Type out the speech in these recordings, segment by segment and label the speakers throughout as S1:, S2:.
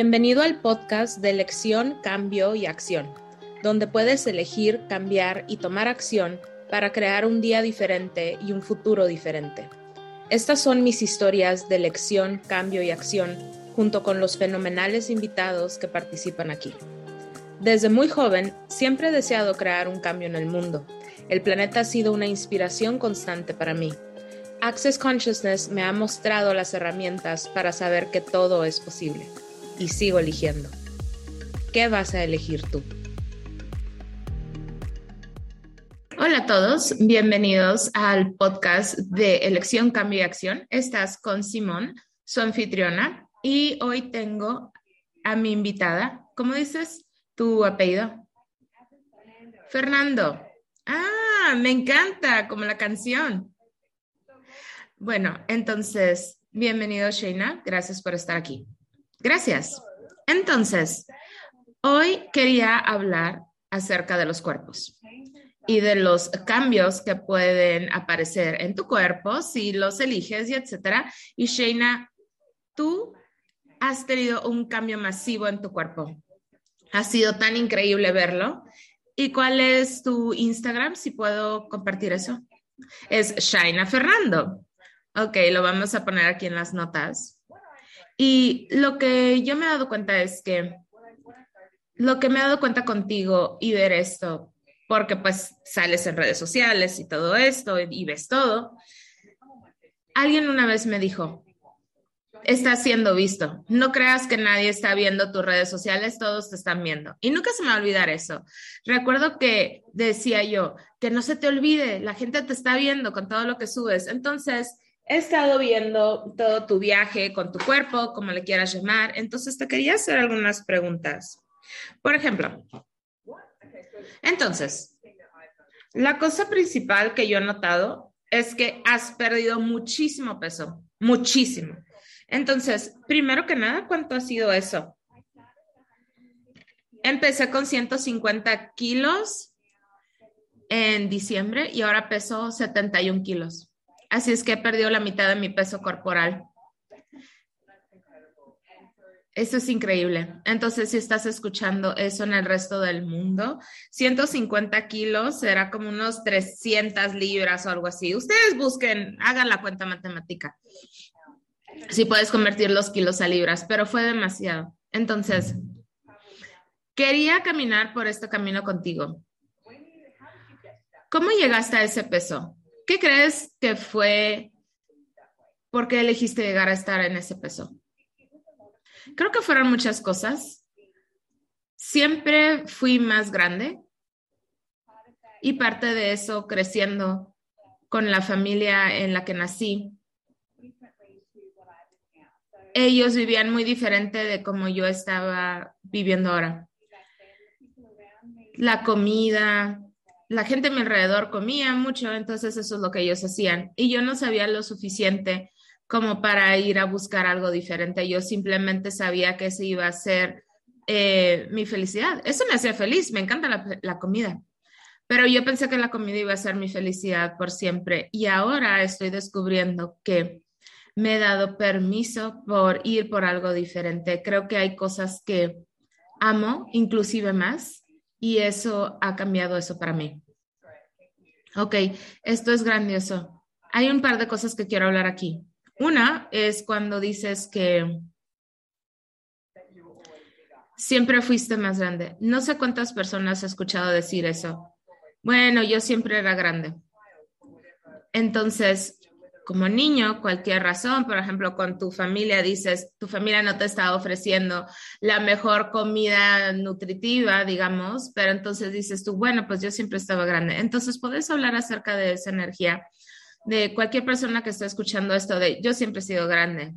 S1: Bienvenido al podcast de elección, cambio y acción, donde puedes elegir, cambiar y tomar acción para crear un día diferente y un futuro diferente. Estas son mis historias de elección, cambio y acción, junto con los fenomenales invitados que participan aquí. Desde muy joven, siempre he deseado crear un cambio en el mundo. El planeta ha sido una inspiración constante para mí. Access Consciousness me ha mostrado las herramientas para saber que todo es posible. Y sigo eligiendo. ¿Qué vas a elegir tú? Hola a todos, bienvenidos al podcast de Elección, Cambio y Acción. Estás con Simón, su anfitriona, y hoy tengo a mi invitada. ¿Cómo dices tu apellido? Fernando. Ah, me encanta, como la canción. Bueno, entonces, bienvenido Sheina, gracias por estar aquí. Gracias. Entonces, hoy quería hablar acerca de los cuerpos y de los cambios que pueden aparecer en tu cuerpo si los eliges y etcétera. Y Sheina, tú has tenido un cambio masivo en tu cuerpo. Ha sido tan increíble verlo. ¿Y cuál es tu Instagram? Si puedo compartir eso. Es Shaina Fernando. Ok, lo vamos a poner aquí en las notas. Y lo que yo me he dado cuenta es que lo que me he dado cuenta contigo y ver esto porque pues sales en redes sociales y todo esto y ves todo. Alguien una vez me dijo, está siendo visto. No creas que nadie está viendo tus redes sociales, todos te están viendo. Y nunca se me va a olvidar eso. Recuerdo que decía yo, que no se te olvide, la gente te está viendo con todo lo que subes. Entonces, he estado viendo todo tu viaje con tu cuerpo, como le quieras llamar. Entonces, te quería hacer algunas preguntas. Por ejemplo, entonces, la cosa principal que yo he notado es que has perdido muchísimo peso, muchísimo. Entonces, primero que nada, ¿cuánto ha sido eso? Empecé con 150 kilos en diciembre y ahora peso 71 kilos. Así es que he perdido la mitad de mi peso corporal. Eso es increíble. Entonces, si estás escuchando eso en el resto del mundo, 150 kilos será como unos 300 libras o algo así. Ustedes busquen, hagan la cuenta matemática. Si puedes convertir los kilos a libras, pero fue demasiado. Entonces, quería caminar por este camino contigo. ¿Cómo llegaste a ese peso? ¿Qué crees que fue? ¿Por qué elegiste llegar a estar en ese peso? Creo que fueron muchas cosas. Siempre fui más grande y parte de eso creciendo con la familia en la que nací. Ellos vivían muy diferente de como yo estaba viviendo ahora. La comida, la gente a mi alrededor comía mucho, entonces eso es lo que ellos hacían. Y yo no sabía lo suficiente como para ir a buscar algo diferente. Yo simplemente sabía que ese iba a ser eh, mi felicidad. Eso me hacía feliz, me encanta la, la comida. Pero yo pensé que la comida iba a ser mi felicidad por siempre y ahora estoy descubriendo que me he dado permiso por ir por algo diferente. Creo que hay cosas que amo, inclusive más, y eso ha cambiado eso para mí. Ok, esto es grandioso. Hay un par de cosas que quiero hablar aquí. Una es cuando dices que siempre fuiste más grande. No sé cuántas personas he escuchado decir eso. Bueno, yo siempre era grande. Entonces, como niño, cualquier razón, por ejemplo, con tu familia dices, tu familia no te está ofreciendo la mejor comida nutritiva, digamos, pero entonces dices tú, bueno, pues yo siempre estaba grande. Entonces, ¿puedes hablar acerca de esa energía? de cualquier persona que está escuchando esto de yo siempre he sido grande.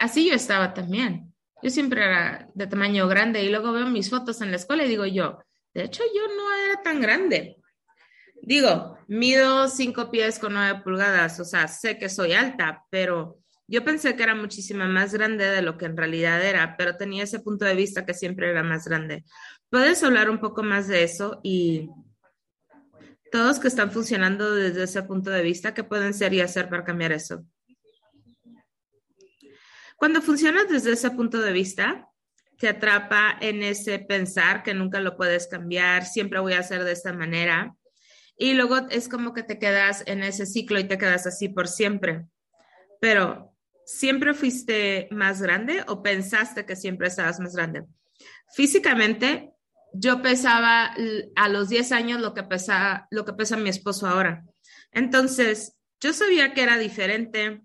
S1: Así yo estaba también. Yo siempre era de tamaño grande y luego veo mis fotos en la escuela y digo yo, de hecho yo no era tan grande. Digo, mido cinco pies con nueve pulgadas, o sea, sé que soy alta, pero yo pensé que era muchísimo más grande de lo que en realidad era, pero tenía ese punto de vista que siempre era más grande. ¿Puedes hablar un poco más de eso y todos que están funcionando desde ese punto de vista, ¿qué pueden ser y hacer para cambiar eso? Cuando funcionas desde ese punto de vista, te atrapa en ese pensar que nunca lo puedes cambiar, siempre voy a hacer de esta manera. Y luego es como que te quedas en ese ciclo y te quedas así por siempre. Pero, ¿siempre fuiste más grande o pensaste que siempre estabas más grande? Físicamente, yo pesaba a los 10 años lo que pesa, lo que pesa mi esposo ahora. Entonces, yo sabía que era diferente.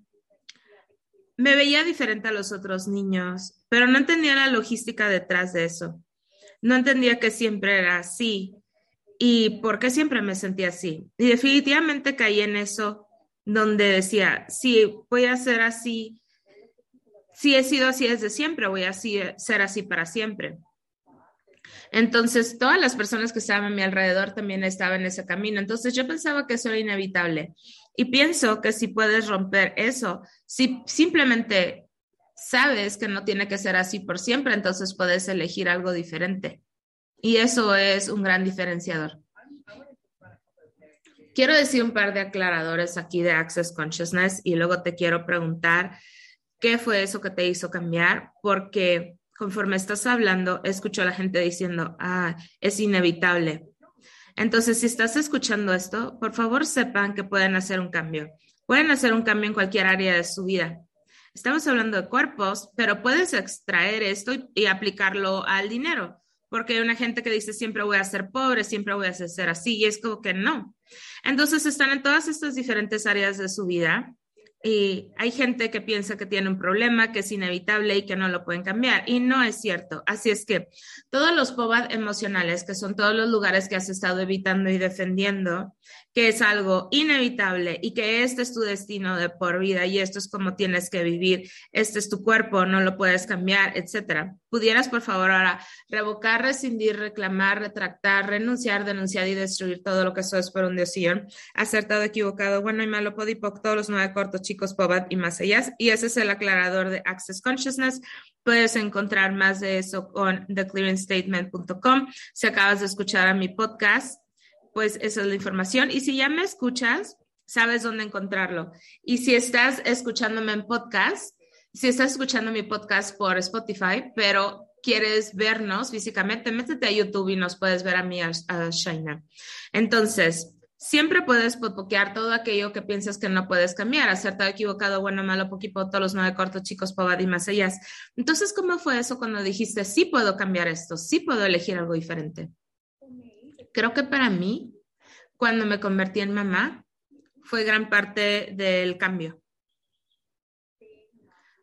S1: Me veía diferente a los otros niños, pero no entendía la logística detrás de eso. No entendía que siempre era así y por qué siempre me sentía así. Y definitivamente caí en eso donde decía, si voy a ser así, si he sido así desde siempre, voy a ser así para siempre. Entonces, todas las personas que estaban a mi alrededor también estaban en ese camino. Entonces, yo pensaba que eso era inevitable. Y pienso que si puedes romper eso, si simplemente sabes que no tiene que ser así por siempre, entonces puedes elegir algo diferente. Y eso es un gran diferenciador. Quiero decir un par de aclaradores aquí de Access Consciousness y luego te quiero preguntar qué fue eso que te hizo cambiar, porque conforme estás hablando, escucho a la gente diciendo, ah, es inevitable. Entonces, si estás escuchando esto, por favor sepan que pueden hacer un cambio. Pueden hacer un cambio en cualquier área de su vida. Estamos hablando de cuerpos, pero puedes extraer esto y, aplicarlo al dinero, porque hay una gente que dice siempre voy a ser pobre, siempre voy a ser así, y es como que no. Entonces están en todas estas diferentes áreas de su vida y hay gente que piensa que tiene un problema, que es inevitable y que no lo pueden cambiar. Y no es cierto. Así es que todos los POBAD emocionales, que son todos los lugares que has estado evitando y defendiendo, que es algo inevitable y que este es tu destino de por vida y esto es como tienes que vivir, este es tu cuerpo, no lo puedes cambiar, etcétera. Pudieras, por favor, ahora revocar, rescindir, reclamar, retractar, renunciar, denunciar y destruir todo lo que sos por un diosillón, acertado, equivocado, bueno y malo, podipoc, todos los nueve cortos, chicos, pobat y más allá. Y ese es el aclarador de Access Consciousness. Puedes encontrar más de eso con theclearingstatement.com. Si acabas de escuchar a mi podcast, pues esa es la información. Y si ya me escuchas, sabes dónde encontrarlo. Y si estás escuchándome en podcast, si estás escuchando mi podcast por Spotify, pero quieres vernos físicamente, métete a YouTube y nos puedes ver a mí, a, Shaina. Entonces, siempre puedes popoquear todo aquello que piensas que no puedes cambiar, acertado, equivocado, bueno, malo, poquito, todos los nueve cortos, chicos, pobad y ellas. Entonces, ¿cómo fue eso cuando dijiste, sí puedo cambiar esto, sí puedo elegir algo diferente? Creo que para mí, cuando me convertí en mamá, fue gran parte del cambio.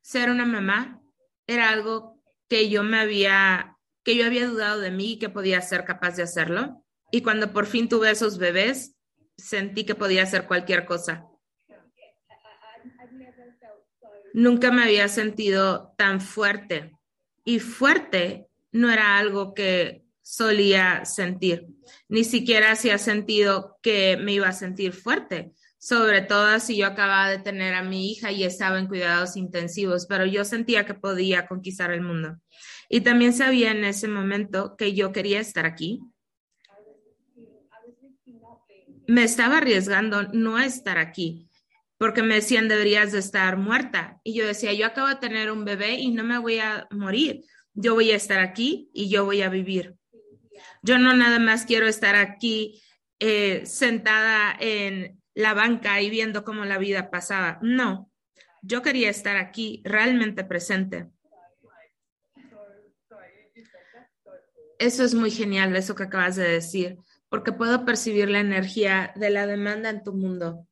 S1: Ser una mamá era algo que yo me había, que yo había dudado de mí y que podía ser capaz de hacerlo. Y cuando por fin tuve esos bebés, sentí que podía hacer cualquier cosa. Nunca me había sentido tan fuerte. Y fuerte no era algo que solía sentir. Ni siquiera hacía sentido que me iba a sentir fuerte, sobre todo si yo acababa de tener a mi hija y estaba en cuidados intensivos, pero yo sentía que podía conquistar el mundo. Y también sabía en ese momento que yo quería estar aquí. Me estaba arriesgando no estar aquí, porque me decían deberías de estar muerta. Y yo decía, yo acabo de tener un bebé y no me voy a morir. Yo voy a estar aquí y yo voy a vivir. Yo no nada más quiero estar aquí eh, sentada en la banca y viendo cómo la vida pasaba. No, yo quería estar aquí realmente presente. Eso es muy genial, eso que acabas de decir, porque puedo percibir la energía de la demanda en tu mundo,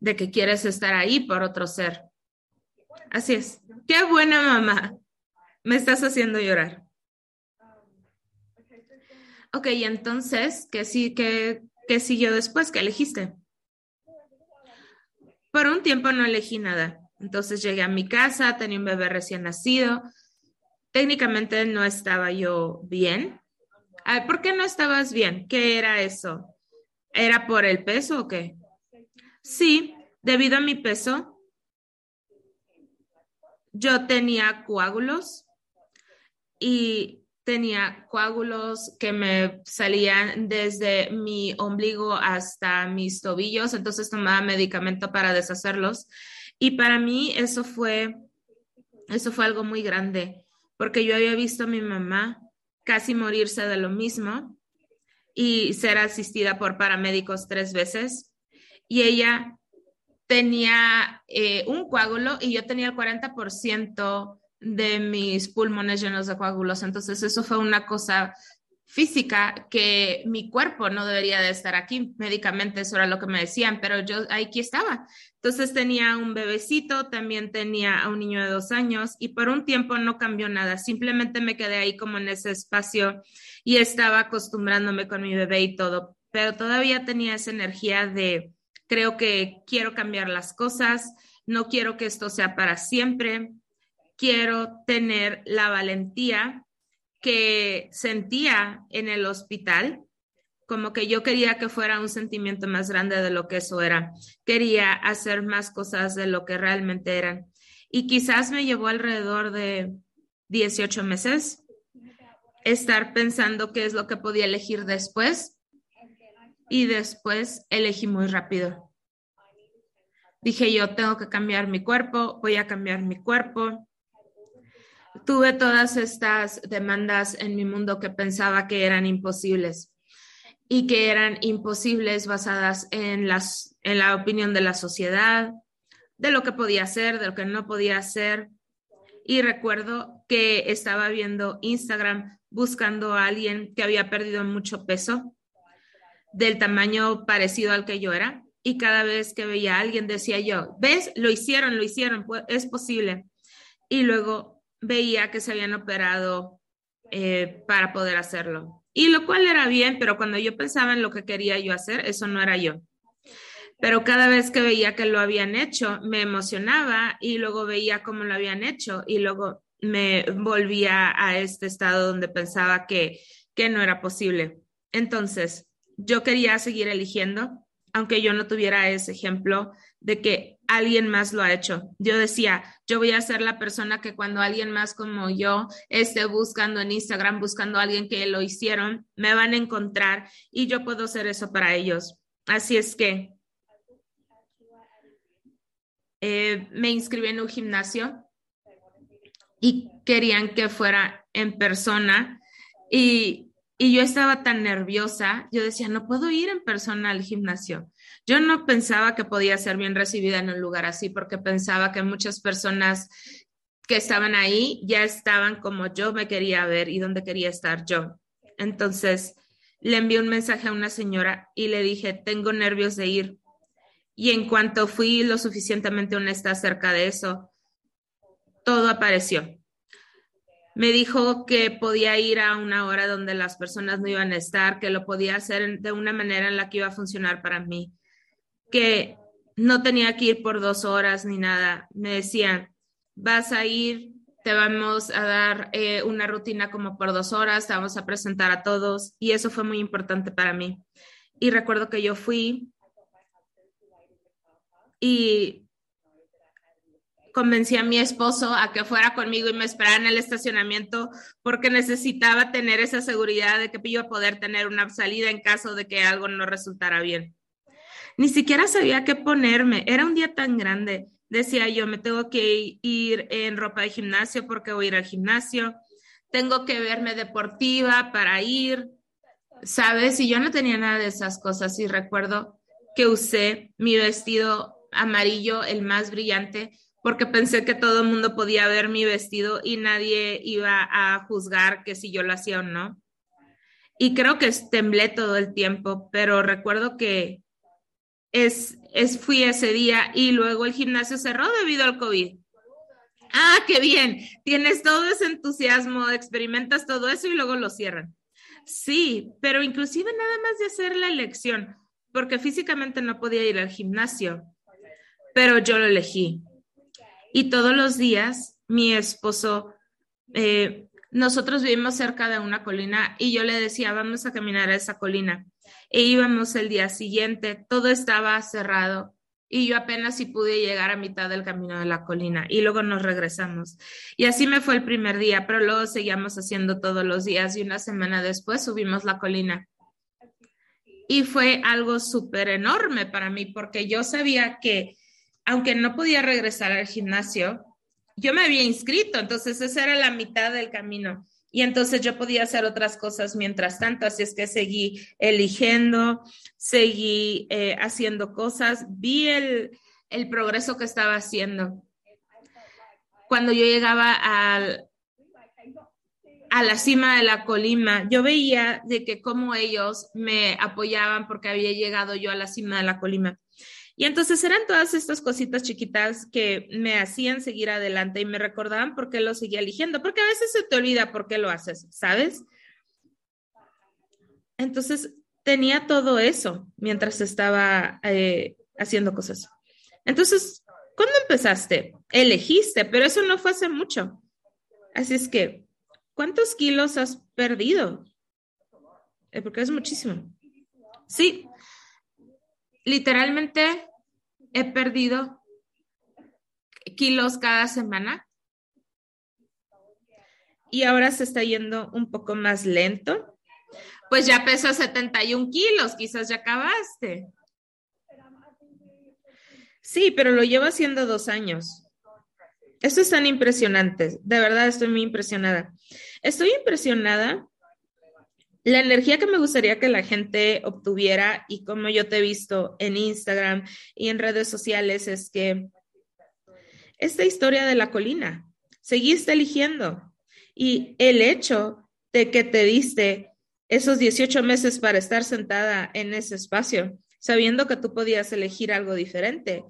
S1: de que quieres estar ahí por otro ser. Así es. Qué buena mamá. Me estás haciendo llorar. Ok, entonces, ¿qué, sí, qué, qué siguió después? ¿Qué elegiste? Por un tiempo no elegí nada. Entonces llegué a mi casa, tenía un bebé recién nacido. Técnicamente no estaba yo bien. ¿Por qué no estabas bien? ¿Qué era eso? ¿Era por el peso o qué? Sí, debido a mi peso, yo tenía coágulos y tenía coágulos que me salían desde mi ombligo hasta mis tobillos, entonces tomaba medicamento para deshacerlos. Y para mí eso fue, eso fue algo muy grande, porque yo había visto a mi mamá casi morirse de lo mismo y ser asistida por paramédicos tres veces. Y ella tenía eh, un coágulo y yo tenía el 40% de mis pulmones llenos de coágulos. Entonces eso fue una cosa física que mi cuerpo no debería de estar aquí médicamente, eso era lo que me decían, pero yo aquí estaba. Entonces tenía un bebecito, también tenía a un niño de dos años y por un tiempo no cambió nada, simplemente me quedé ahí como en ese espacio y estaba acostumbrándome con mi bebé y todo, pero todavía tenía esa energía de creo que quiero cambiar las cosas, no quiero que esto sea para siempre, quiero tener la valentía que sentía en el hospital, como que yo quería que fuera un sentimiento más grande de lo que eso era. Quería hacer más cosas de lo que realmente eran. Y quizás me llevó alrededor de 18 meses estar pensando qué es lo que podía elegir después. Y después elegí muy rápido. Dije yo, tengo que cambiar mi cuerpo, voy a cambiar mi cuerpo tuve todas estas demandas en mi mundo que pensaba que eran imposibles y que eran imposibles basadas en, las, en la opinión de la sociedad, de lo que podía hacer, de lo que no podía hacer. Y recuerdo que estaba viendo Instagram buscando a alguien que había perdido mucho peso del tamaño parecido al que yo era. Y cada vez que veía a alguien decía yo, ves, lo hicieron, lo hicieron, es posible. Y luego veía que se habían operado eh, para poder hacerlo. Y lo cual era bien, pero cuando yo pensaba en lo que quería yo hacer, eso no era yo. Pero cada vez que veía que lo habían hecho, me emocionaba y luego veía cómo lo habían hecho y luego me volvía a este estado donde pensaba que, que no era posible. Entonces, yo quería seguir eligiendo, aunque yo no tuviera ese ejemplo de que alguien más lo ha hecho. Yo decía, yo voy a ser la persona que cuando alguien más como yo esté buscando en Instagram, buscando a alguien que lo hicieron, me van a encontrar y yo puedo ser eso para ellos. Así es que eh, me inscribí en un gimnasio y querían que fuera en persona y, y yo estaba tan nerviosa, yo decía, no puedo ir en persona al gimnasio. Yo no pensaba que podía ser bien recibida en un lugar así porque pensaba que muchas personas que estaban ahí ya estaban como yo me quería ver y donde quería estar yo. Entonces le envié un mensaje a una señora y le dije, tengo nervios de ir. Y en cuanto fui lo suficientemente honesta acerca de eso, todo apareció. Me dijo que podía ir a una hora donde las personas no iban a estar, que lo podía hacer de una manera en la que iba a funcionar para mí que no tenía que ir por dos horas ni nada. Me decían, vas a ir, te vamos a dar eh, una rutina como por dos horas, te vamos a presentar a todos y eso fue muy importante para mí. Y recuerdo que yo fui y convencí a mi esposo a que fuera conmigo y me esperara en el estacionamiento porque necesitaba tener esa seguridad de que iba a poder tener una salida en caso de que algo no resultara bien. Ni siquiera sabía qué ponerme. Era un día tan grande. Decía yo, me tengo que ir en ropa de gimnasio porque voy a ir al gimnasio. Tengo que verme deportiva para ir. ¿Sabes? Y yo no tenía nada de esas cosas. Y recuerdo que usé mi vestido amarillo, el más brillante, porque pensé que todo el mundo podía ver mi vestido y nadie iba a juzgar que si yo lo hacía o no. Y creo que temblé todo el tiempo, pero recuerdo que es, fui ese día y luego el gimnasio cerró debido al COVID. Ah, qué bien. Tienes todo ese entusiasmo, experimentas todo eso y luego lo cierran. Sí, pero inclusive nada más de hacer la elección, porque físicamente no podía ir al gimnasio, pero yo lo elegí. Y todos los días mi esposo, eh, nosotros vivimos cerca de una colina y yo le decía, vamos a caminar a esa colina e íbamos el día siguiente, todo estaba cerrado y yo apenas si pude llegar a mitad del camino de la colina y luego nos regresamos. Y así me fue el primer día, pero luego seguíamos haciendo todos los días y una semana después subimos la colina. Y fue algo súper enorme para mí porque yo sabía que aunque no podía regresar al gimnasio, yo me había inscrito, entonces esa era la mitad del camino. Y entonces yo podía hacer otras cosas mientras tanto, así es que seguí eligiendo, seguí eh, haciendo cosas, vi el, progreso que estaba haciendo. Cuando yo llegaba al, a la cima de la colima, yo veía de que como ellos me apoyaban porque había llegado yo a la cima de la colima. Y entonces eran todas estas cositas chiquitas que me hacían seguir adelante y me recordaban por qué lo seguía eligiendo, porque a veces se te olvida por qué lo haces, ¿sabes? Entonces tenía todo eso mientras estaba eh, haciendo cosas. Entonces, ¿cuándo empezaste? Elegiste, pero eso no fue hace mucho. Así es que, ¿cuántos kilos has perdido? Eh, porque es muchísimo. Sí, literalmente he perdido kilos cada semana y ahora se está yendo un poco más lento. Pues ya pesa 71 kilos, quizás ya acabaste. Sí, pero lo llevo haciendo dos años. Esto es tan impresionante. De verdad estoy muy impresionada. Estoy impresionada la energía que me gustaría que la gente obtuviera y como yo te he visto en Instagram y en redes sociales es que esta historia de la colina, seguiste eligiendo y el hecho de que te diste esos 18 meses para estar sentada en ese espacio, sabiendo que tú podías elegir algo diferente,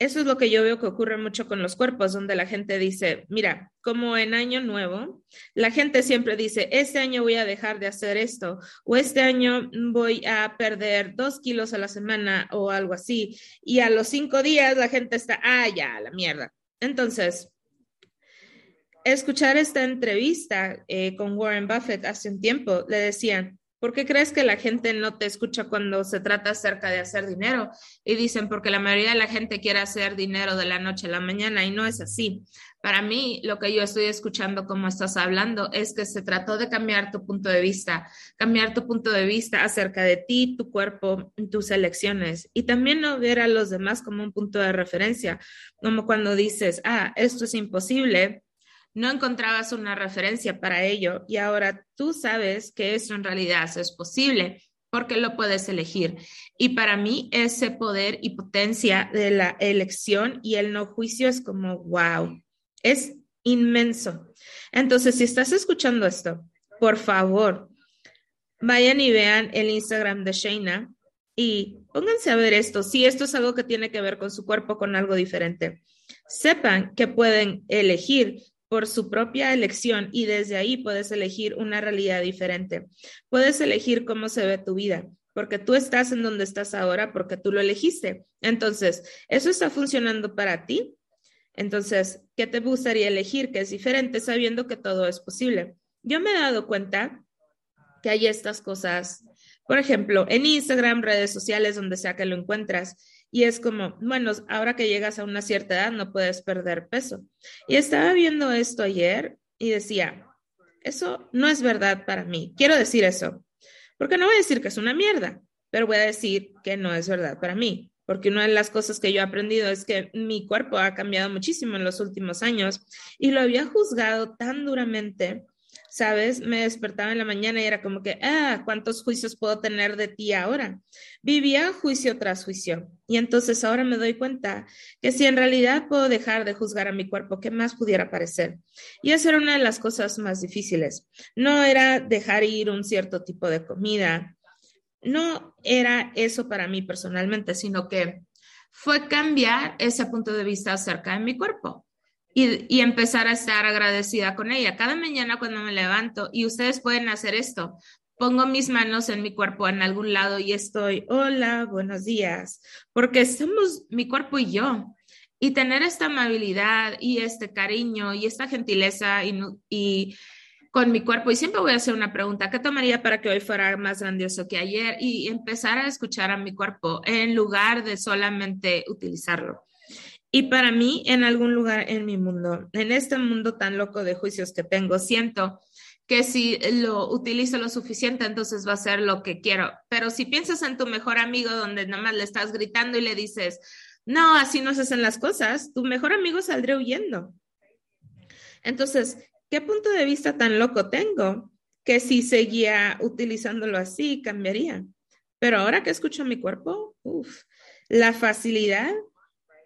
S1: eso es lo que yo veo que ocurre mucho con los cuerpos, donde la gente dice, mira, como en año nuevo, la gente siempre dice, este año voy a dejar de hacer esto, o este año voy a perder dos kilos a la semana o algo así. Y a los cinco días la gente está, ah, ya, la mierda. Entonces, escuchar esta entrevista eh, con Warren Buffett hace un tiempo, le decían, ¿Por qué crees que la gente no te escucha cuando se trata acerca de hacer dinero? Y dicen, porque la mayoría de la gente quiere hacer dinero de la noche a la mañana y no es así. Para mí, lo que yo estoy escuchando como estás hablando es que se trató de cambiar tu punto de vista, cambiar tu punto de vista acerca de ti, tu cuerpo, tus elecciones y también no ver a los demás como un punto de referencia, como cuando dices, ah, esto es imposible, no encontrabas una referencia para ello y ahora tú sabes que eso en realidad es posible porque lo puedes elegir. Y para mí ese poder y potencia de la elección y el no juicio es como, wow, es inmenso. Entonces, si estás escuchando esto, por favor, vayan y vean el Instagram de Shayna y pónganse a ver esto, si esto es algo que tiene que ver con su cuerpo, con algo diferente. Sepan que pueden elegir por su propia elección y desde ahí puedes elegir una realidad diferente. Puedes elegir cómo se ve tu vida, porque tú estás en donde estás ahora porque tú lo elegiste. Entonces, ¿eso está funcionando para ti? Entonces, ¿qué te gustaría elegir que es diferente sabiendo que todo es posible? Yo me he dado cuenta que hay estas cosas, por ejemplo, en Instagram, redes sociales, donde sea que lo encuentras, y es como, bueno, ahora que llegas a una cierta edad no puedes perder peso. Y estaba viendo esto ayer y decía, eso no es verdad para mí. Quiero decir eso, porque no voy a decir que es una mierda, pero voy a decir que no es verdad para mí, porque una de las cosas que yo he aprendido es que mi cuerpo ha cambiado muchísimo en los últimos años y lo había juzgado tan duramente ¿sabes? Me despertaba en la mañana y era como que, ah, ¿cuántos juicios puedo tener de ti ahora? Vivía juicio tras juicio. Y entonces ahora me doy cuenta que si en realidad puedo dejar de juzgar a mi cuerpo, ¿qué más pudiera parecer? Y esa era una de las cosas más difíciles. No era dejar ir un cierto tipo de comida. No era eso para mí personalmente, sino que fue cambiar ese punto de vista acerca de mi cuerpo y, empezar a estar agradecida con ella. Cada mañana cuando me levanto, y ustedes pueden hacer esto, pongo mis manos en mi cuerpo en algún lado y estoy, hola, buenos días, porque somos mi cuerpo y yo. Y tener esta amabilidad y este cariño y esta gentileza y, con mi cuerpo. Y siempre voy a hacer una pregunta, ¿qué tomaría para que hoy fuera más grandioso que ayer? Y empezar a escuchar a mi cuerpo en lugar de solamente utilizarlo. Y para mí, en algún lugar en mi mundo, en este mundo tan loco de juicios que tengo, siento que si lo utilizo lo suficiente, entonces va a ser lo que quiero. Pero si piensas en tu mejor amigo donde nada más le estás gritando y le dices, no, así no se hacen las cosas, tu mejor amigo saldrá huyendo. Entonces, ¿qué punto de vista tan loco tengo que si seguía utilizándolo así, cambiaría? Pero ahora que escucho mi cuerpo, uff, la facilidad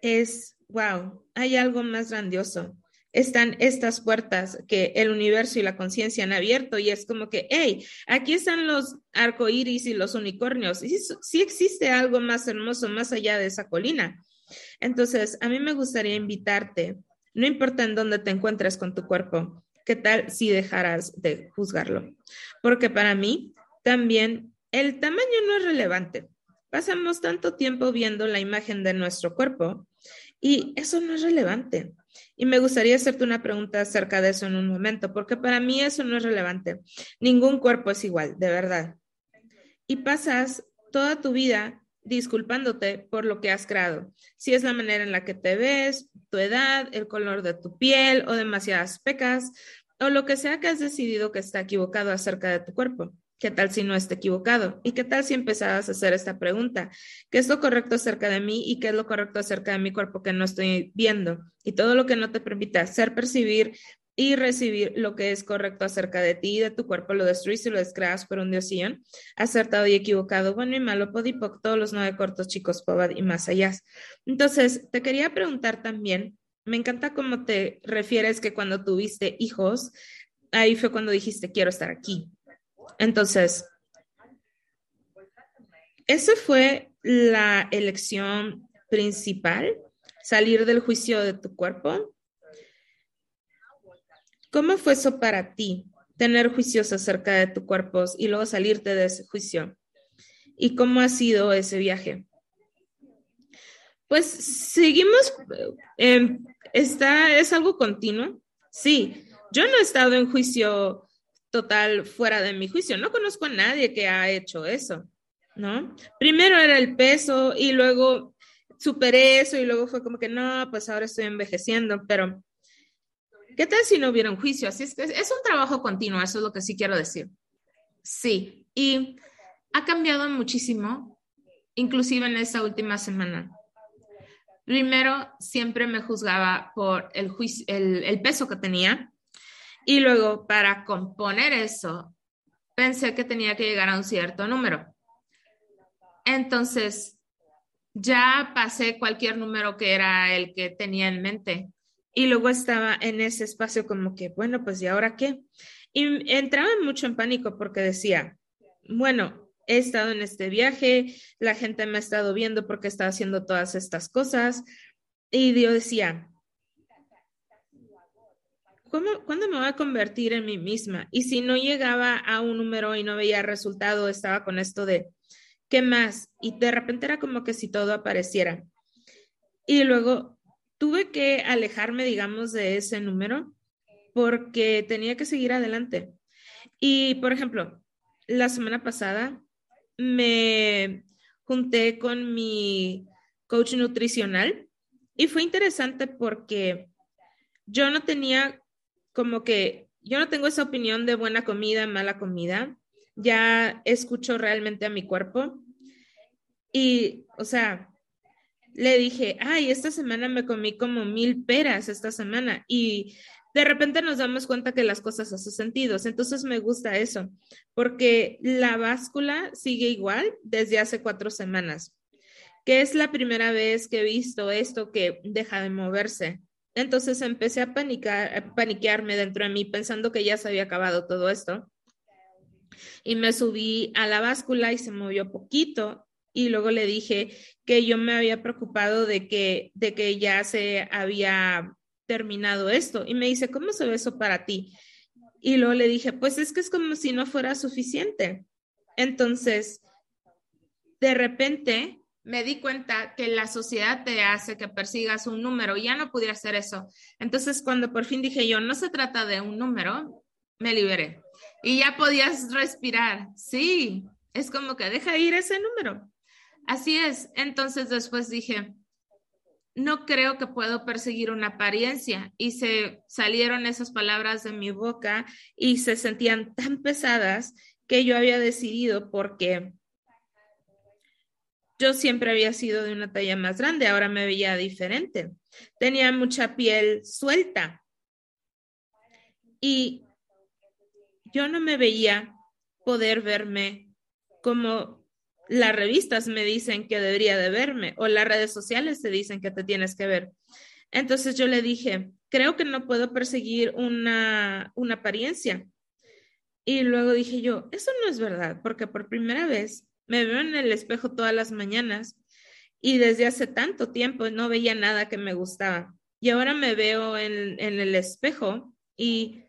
S1: es, wow, hay algo más grandioso. Están estas puertas que el universo y la conciencia han abierto y es como que, hey, aquí están los arcoíris y los unicornios. Y sí existe algo más hermoso más allá de esa colina. Entonces, a mí me gustaría invitarte, no importa en dónde te encuentres con tu cuerpo, ¿qué tal si dejaras de juzgarlo? Porque para mí también el tamaño no es relevante. Pasamos tanto tiempo viendo la imagen de nuestro cuerpo y eso no es relevante. Y me gustaría hacerte una pregunta acerca de eso en un momento, porque para mí eso no es relevante. Ningún cuerpo es igual, de verdad. Y pasas toda tu vida disculpándote por lo que has creado. Si es la manera en la que te ves, tu edad, el color de tu piel o demasiadas pecas o lo que sea que has decidido que está equivocado acerca de tu cuerpo. ¿Qué tal si no está equivocado? ¿Y qué tal si empezabas a hacer esta pregunta? ¿Qué es lo correcto acerca de mí y qué es lo correcto acerca de mi cuerpo que no estoy viendo? Y todo lo que no te permita hacer percibir y recibir lo que es correcto acerca de ti y de tu cuerpo, lo destruís y lo descreas por un diosillón, acertado y equivocado, bueno y malo, podipoc, todos los nueve cortos chicos, pobad y más allá. Entonces, te quería preguntar también, me encanta cómo te refieres que cuando tuviste hijos, ahí fue cuando dijiste, quiero estar aquí. Entonces, ¿esa fue la elección principal? ¿Salir del juicio de tu cuerpo? ¿Cómo fue eso para ti, tener juicios acerca de tu cuerpo y luego salirte de ese juicio? ¿Y cómo ha sido ese viaje? Pues seguimos, eh, está, es algo continuo. Sí, yo no he estado en juicio total fuera de mi juicio. No conozco a nadie que ha hecho eso, ¿no? Primero era el peso y luego superé eso y luego fue como que no, pues ahora estoy envejeciendo, pero ¿Qué tal si no hubiera un juicio? Así es que es un trabajo continuo, eso es lo que sí quiero decir. Sí, y ha cambiado muchísimo, inclusive en esta última semana. Primero, siempre me juzgaba por el, el peso que tenía y luego para componer eso, pensé que tenía que llegar a un cierto número. Entonces, ya pasé cualquier número que era el que tenía en mente y luego estaba en ese espacio como que, bueno, pues ¿y ahora qué? Y entraba mucho en pánico porque decía, bueno, he estado en este viaje, la gente me ha estado viendo porque estaba haciendo todas estas cosas. Y yo decía, ¿cómo, ¿cuándo me voy a convertir en mí misma? Y si no llegaba a un número y no veía resultado, estaba con esto de, ¿qué más? Y de repente era como que si todo apareciera. Y luego tuve que alejarme, digamos, de ese número porque tenía que seguir adelante. Y, por ejemplo, la semana pasada me junté con mi coach nutricional y fue interesante porque yo no tenía como que, yo no tengo esa opinión de buena comida, mala comida. Ya escucho realmente a mi cuerpo. Y, o sea, le dije, ay, esta semana me comí como mil peras esta semana y de repente nos damos cuenta que las cosas hacen sentido. Entonces me gusta eso, porque la báscula sigue igual desde hace cuatro semanas, que es la primera vez que he visto esto que deja de moverse. Entonces empecé a, panicar, a paniquearme dentro de mí pensando que ya se había acabado todo esto. Y me subí a la báscula y se movió poquito y luego le dije que yo me había preocupado de que, de que ya se había terminado esto. Y me dice, ¿cómo se ve eso para ti? Y luego le dije, pues es que es como si no fuera suficiente. Entonces, de repente me di cuenta que la sociedad te hace que persigas un número ya no pudiera hacer eso. Entonces, cuando por fin dije yo, no se trata de un número, me liberé. Y ya podías respirar. Sí, es como que deja ir ese número. Así es. Entonces después dije, no creo que puedo perseguir una apariencia. Y se salieron esas palabras de mi boca y se sentían tan pesadas que yo había decidido porque yo siempre había sido de una talla más grande, ahora me veía diferente. Tenía mucha piel suelta. Y yo no me veía poder verme como las revistas me dicen que debería de verme o las redes sociales te dicen que te tienes que ver. Entonces yo le dije, creo que no puedo perseguir una, una apariencia. Y luego dije yo, eso no es verdad, porque por primera vez me veo en el espejo todas las mañanas y desde hace tanto tiempo no veía nada que me gustaba. Y ahora me veo en, el espejo y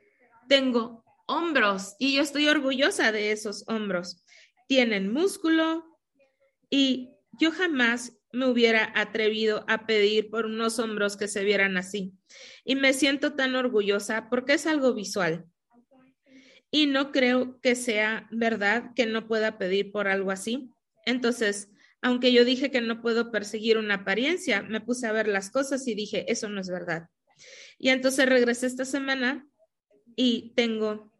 S1: tengo hombros y yo estoy orgullosa de esos hombros. Tienen músculo y yo jamás me hubiera atrevido a pedir por unos hombros que se vieran así. Y me siento tan orgullosa porque es algo visual. Y no creo que sea verdad que no pueda pedir por algo así. Entonces, aunque yo dije que no puedo perseguir una apariencia, me puse a ver las cosas y dije, eso no es verdad. Y entonces regresé esta semana y tengo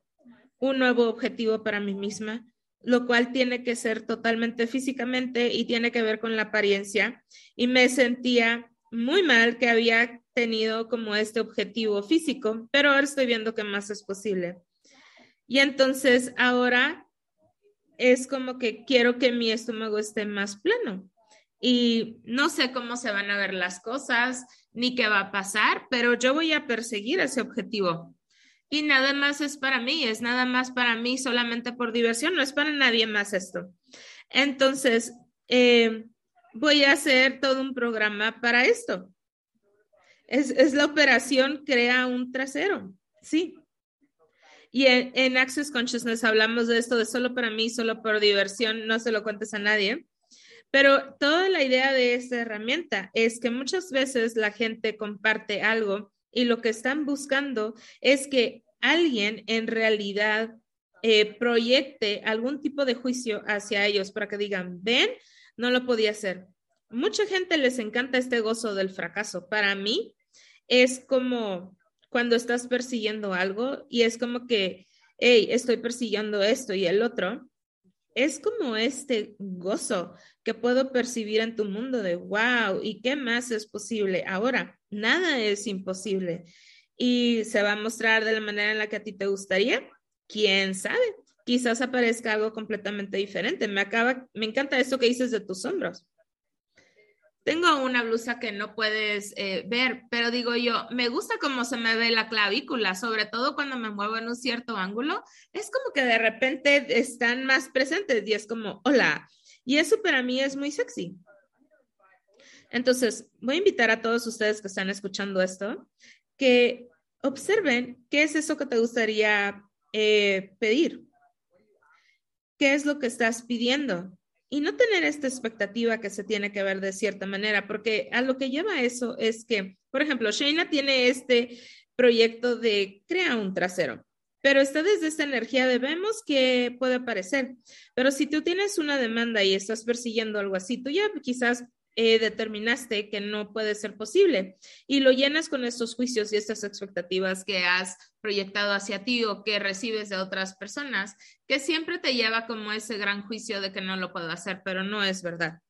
S1: un nuevo objetivo para mí misma, lo cual tiene que ser totalmente físicamente y tiene que ver con la apariencia. Y me sentía muy mal que había tenido como este objetivo físico, pero ahora estoy viendo que más es posible. Y entonces ahora es como que quiero que mi estómago esté más plano. Y no sé cómo se van a ver las cosas ni qué va a pasar, pero yo voy a perseguir ese objetivo y nada más es para mí, es nada más para mí solamente por diversión, no es para nadie más esto. Entonces, eh, voy a hacer todo un programa para esto. Es, la operación Crea un trasero, sí. Y en, Access Consciousness hablamos de esto de solo para mí, solo por diversión, no se lo cuentes a nadie. Pero toda la idea de esta herramienta es que muchas veces la gente comparte algo y lo que están buscando es que alguien en realidad eh, proyecte algún tipo de juicio hacia ellos para que digan, ven, no lo podía hacer. Mucha gente les encanta este gozo del fracaso. Para mí es como cuando estás persiguiendo algo y es como que, hey, estoy persiguiendo esto y el otro. Es como este gozo que puedo percibir en tu mundo de, wow, ¿y qué más es posible? Ahora, nada es imposible y se va a mostrar de la manera en la que a ti te gustaría. ¿Quién sabe? Quizás aparezca algo completamente diferente. Me acaba, me encanta esto que dices de tus hombros. Tengo una blusa que no puedes eh, ver, pero digo yo, me gusta cómo se me ve la clavícula, sobre todo cuando me muevo en un cierto ángulo. Es como que de repente están más presentes y es como, hola, y eso para mí es muy sexy. Entonces, voy a invitar a todos ustedes que están escuchando esto que observen qué es eso que te gustaría eh, pedir. ¿Qué es lo que estás pidiendo? Y no tener esta expectativa que se tiene que ver de cierta manera, porque a lo que lleva eso es que, por ejemplo, Shayna tiene este proyecto de crea un trasero pero está desde esta energía de vemos que puede aparecer. Pero si tú tienes una demanda y estás persiguiendo algo así, tú ya quizás eh, determinaste que no puede ser posible y lo llenas con estos juicios y estas expectativas que has proyectado hacia ti o que recibes de otras personas, que siempre te lleva como ese gran juicio de que no lo puedo hacer, pero no es verdad.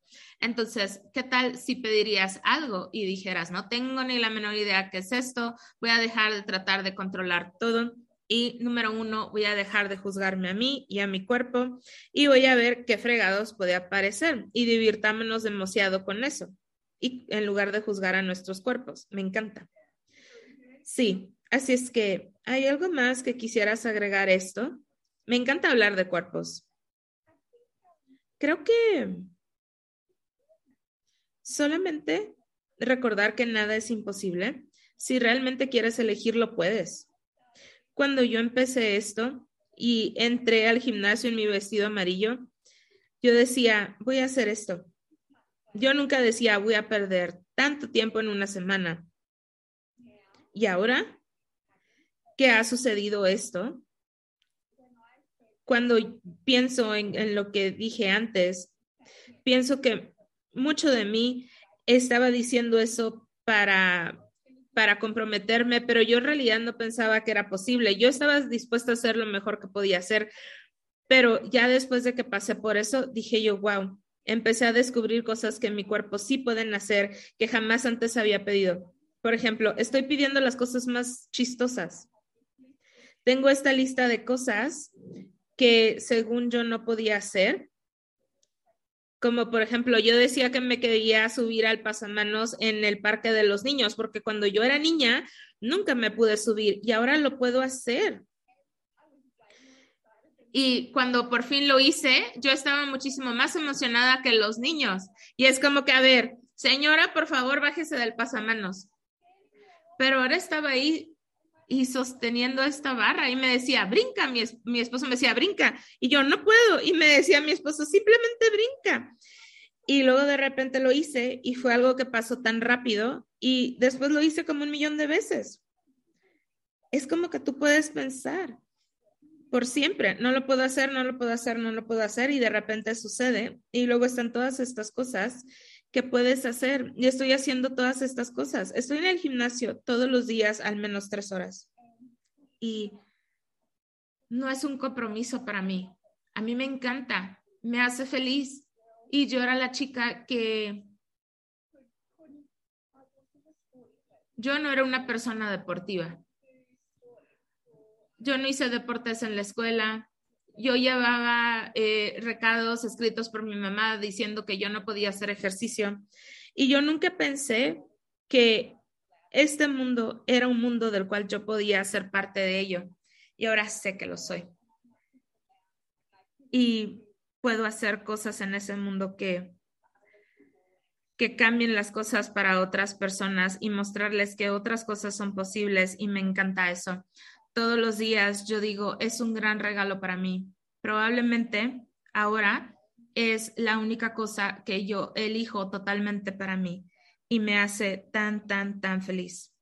S1: Entonces, ¿qué tal si pedirías algo y dijeras, no tengo ni la menor idea qué es esto, voy a dejar de tratar de controlar todo y número uno, voy a dejar de juzgarme a mí y a mi cuerpo y voy a ver qué fregados puede aparecer y divirtámonos demasiado con eso. Y en lugar de juzgar a nuestros cuerpos, me encanta. Sí, así es que hay algo más que quisieras agregar esto. Me encanta hablar de cuerpos. Creo que solamente recordar que nada es imposible. Si realmente quieres elegirlo, puedes cuando yo empecé esto y entré al gimnasio en mi vestido amarillo, yo decía, voy a hacer esto. Yo nunca decía, voy a perder tanto tiempo en una semana. Y ahora ¿qué ha sucedido esto, cuando pienso en, lo que dije antes, pienso que mucho de mí estaba diciendo eso para para comprometerme, pero yo en realidad no pensaba que era posible. Yo estaba dispuesta a hacer lo mejor que podía hacer, pero ya después de que pasé por eso, dije yo, wow, empecé a descubrir cosas que mi cuerpo sí pueden hacer, que jamás antes había pedido. Por ejemplo, estoy pidiendo las cosas más chistosas. tengo esta lista de cosas que según yo no podía hacer. Como por ejemplo, yo decía que me quería subir al pasamanos en el parque de los niños, porque cuando yo era niña nunca me pude subir y ahora lo puedo hacer. Y cuando por fin lo hice, yo estaba muchísimo más emocionada que los niños. Y es como que, a ver, señora, por favor, bájese del pasamanos. Pero ahora estaba ahí y sosteniendo esta barra y me decía, brinca, mi, mi, esposo me decía, brinca, y yo no puedo, y me decía mi esposo, simplemente brinca. Y luego de repente lo hice y fue algo que pasó tan rápido y después lo hice como un millón de veces. Es como que tú puedes pensar por siempre, no lo puedo hacer, no lo puedo hacer, no lo puedo hacer y de repente sucede y luego están todas estas cosas que puedes hacer. Y estoy haciendo todas estas cosas. Estoy en el gimnasio todos los días, al menos tres horas. Y no es un compromiso para mí. A mí me encanta, me hace feliz. Y yo era la chica que... Yo no era una persona deportiva. Yo no hice deportes en la escuela, yo llevaba eh, recados escritos por mi mamá diciendo que yo no podía hacer ejercicio. Y yo nunca pensé que este mundo era un mundo del cual yo podía ser parte de ello. Y ahora sé que lo soy. Y puedo hacer cosas en ese mundo que que cambien las cosas para otras personas y mostrarles que otras cosas son posibles y me encanta eso todos los días yo digo, es un gran regalo para mí. Probablemente ahora es la única cosa que yo elijo totalmente para mí y me hace tan, tan, tan feliz.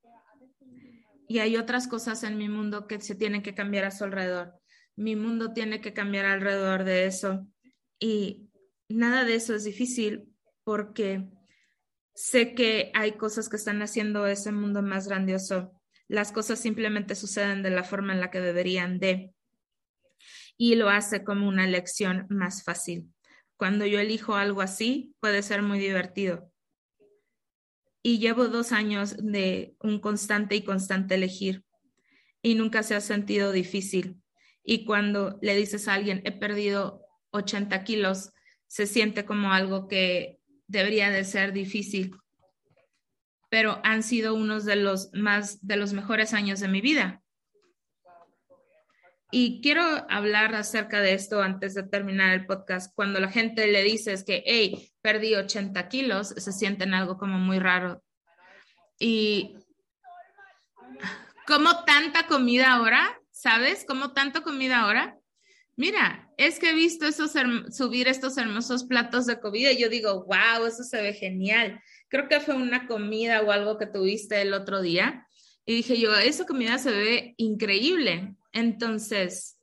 S1: Y hay otras cosas en mi mundo que se tienen que cambiar a su alrededor. Mi mundo tiene que cambiar alrededor de eso. Y nada de eso es difícil porque sé que hay cosas que están haciendo ese mundo más grandioso las cosas simplemente suceden de la forma en la que deberían de. Y lo hace como una elección más fácil. Cuando yo elijo algo así, puede ser muy divertido. Y llevo dos años de un constante y constante elegir y nunca se ha sentido difícil. Y cuando le dices a alguien, he perdido 80 kilos, se siente como algo que debería de ser difícil pero han sido unos de los más, de los mejores años de mi vida. Y quiero hablar acerca de esto antes de terminar el podcast. Cuando la gente le dices que, hey, perdí 80 kilos, se sienten algo como muy raro. Y como tanta comida ahora, ¿sabes? Como tanta comida ahora. Mira, es que he visto esos subir estos hermosos platos de comida y yo digo, wow, eso se ve genial creo que fue una comida o algo que tuviste el otro día. Y dije yo, esa comida se ve increíble. Entonces,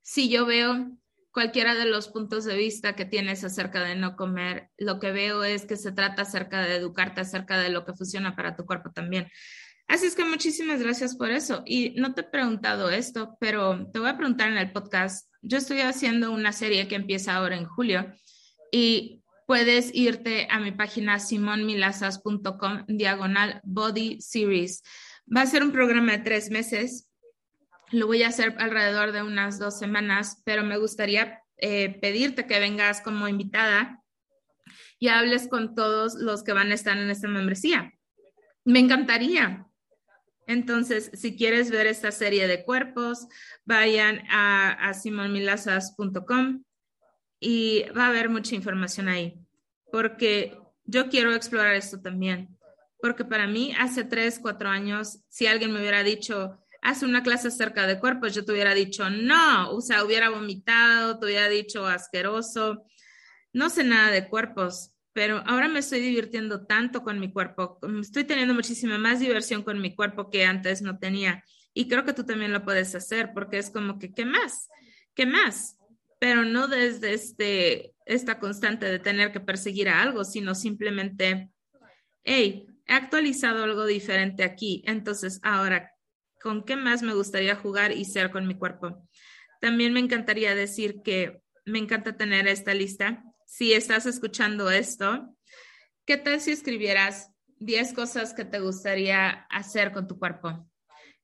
S1: si yo veo cualquiera de los puntos de vista que tienes acerca de no comer, lo que veo es que se trata acerca de educarte acerca de lo que funciona para tu cuerpo también. Así es que muchísimas gracias por eso. Y no te he preguntado esto, pero te voy a preguntar en el podcast. Yo estoy haciendo una serie que empieza ahora en julio y puedes irte a mi página simonmilazas.com diagonal body series. Va a ser un programa de tres meses. Lo voy a hacer alrededor de unas dos semanas, pero me gustaría eh, pedirte que vengas como invitada y hables con todos los que van a estar en esta membresía. Me encantaría. Entonces, si quieres ver esta serie de cuerpos, vayan a, a simonmilazas.com y va a haber mucha información ahí, porque yo quiero explorar esto también, porque para mí hace tres, cuatro años, si alguien me hubiera dicho, haz una clase acerca de cuerpos, yo te hubiera dicho, no, o sea, hubiera vomitado, te hubiera dicho asqueroso, no sé nada de cuerpos, pero ahora me estoy divirtiendo tanto con mi cuerpo, estoy teniendo muchísima más diversión con mi cuerpo que antes no tenía. Y creo que tú también lo puedes hacer porque es como que, ¿qué más? ¿Qué más? Pero no desde este, esta constante de tener que perseguir a algo, sino simplemente, hey, he actualizado algo diferente aquí, entonces ahora, ¿con qué más me gustaría jugar y ser con mi cuerpo? También me encantaría decir que me encanta tener esta lista. Si estás escuchando esto, ¿qué tal si escribieras 10 cosas que te gustaría hacer con tu cuerpo?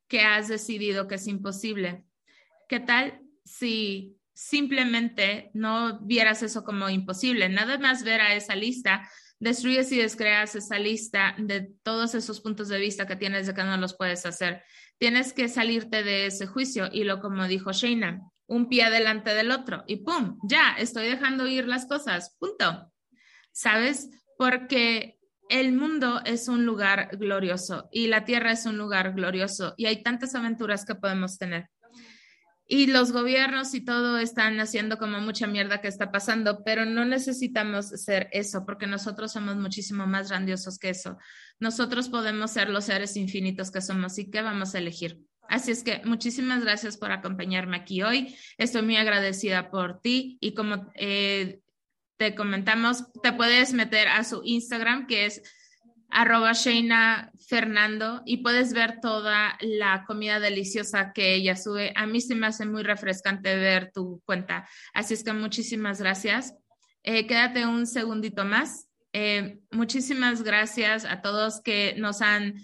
S1: que has decidido que es imposible. ¿Qué tal si simplemente no vieras eso como imposible? Nada más ver a esa lista, destruyes y descreas esa lista de todos esos puntos de vista que tienes de que no los puedes hacer. Tienes que salirte de ese juicio y lo como dijo Shayna, un pie delante del otro y ¡pum! Ya, estoy dejando ir las cosas, punto. ¿Sabes? Porque el mundo es un lugar glorioso y la tierra es un lugar glorioso y hay tantas aventuras que podemos tener. Y los gobiernos y todo están haciendo como mucha mierda que está pasando, pero no necesitamos ser eso porque nosotros somos muchísimo más grandiosos que eso. Nosotros podemos ser los seres infinitos que somos y que vamos a elegir. Así es que muchísimas gracias por acompañarme aquí hoy. Estoy muy agradecida por ti y como eh, te comentamos, te puedes meter a su Instagram que es arroba Sheina Fernando y puedes ver toda la comida deliciosa que ella sube. A mí se me hace muy refrescante ver tu cuenta. Así es que muchísimas gracias. Eh, quédate un segundito más. Eh, muchísimas gracias a todos que nos han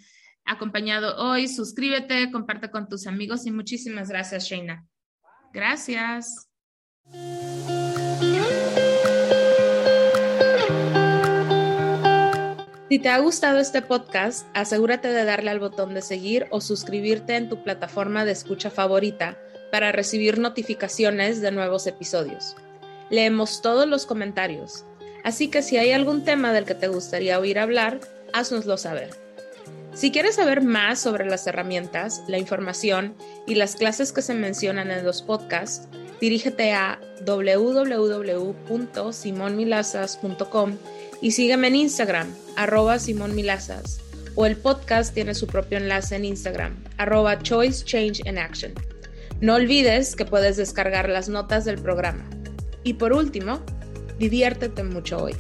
S1: acompañado hoy. Suscríbete, comparte con tus amigos y muchísimas gracias, Sheina. Gracias. Si te ha gustado este podcast, asegúrate de darle al botón de seguir o suscribirte en tu plataforma de escucha favorita para recibir notificaciones de nuevos episodios. Leemos todos los comentarios, así que si hay algún tema del que te gustaría oír hablar, haznoslo saber. Si quieres saber más sobre las herramientas, la información y las clases que se mencionan en los podcasts, dirígete a www.simonmilazas.com y sígueme en Instagram, arroba Simón Milazas, o el podcast tiene su propio enlace en Instagram, arroba Choice Change in Action. No olvides que puedes descargar las notas del programa. Y por último, diviértete mucho hoy.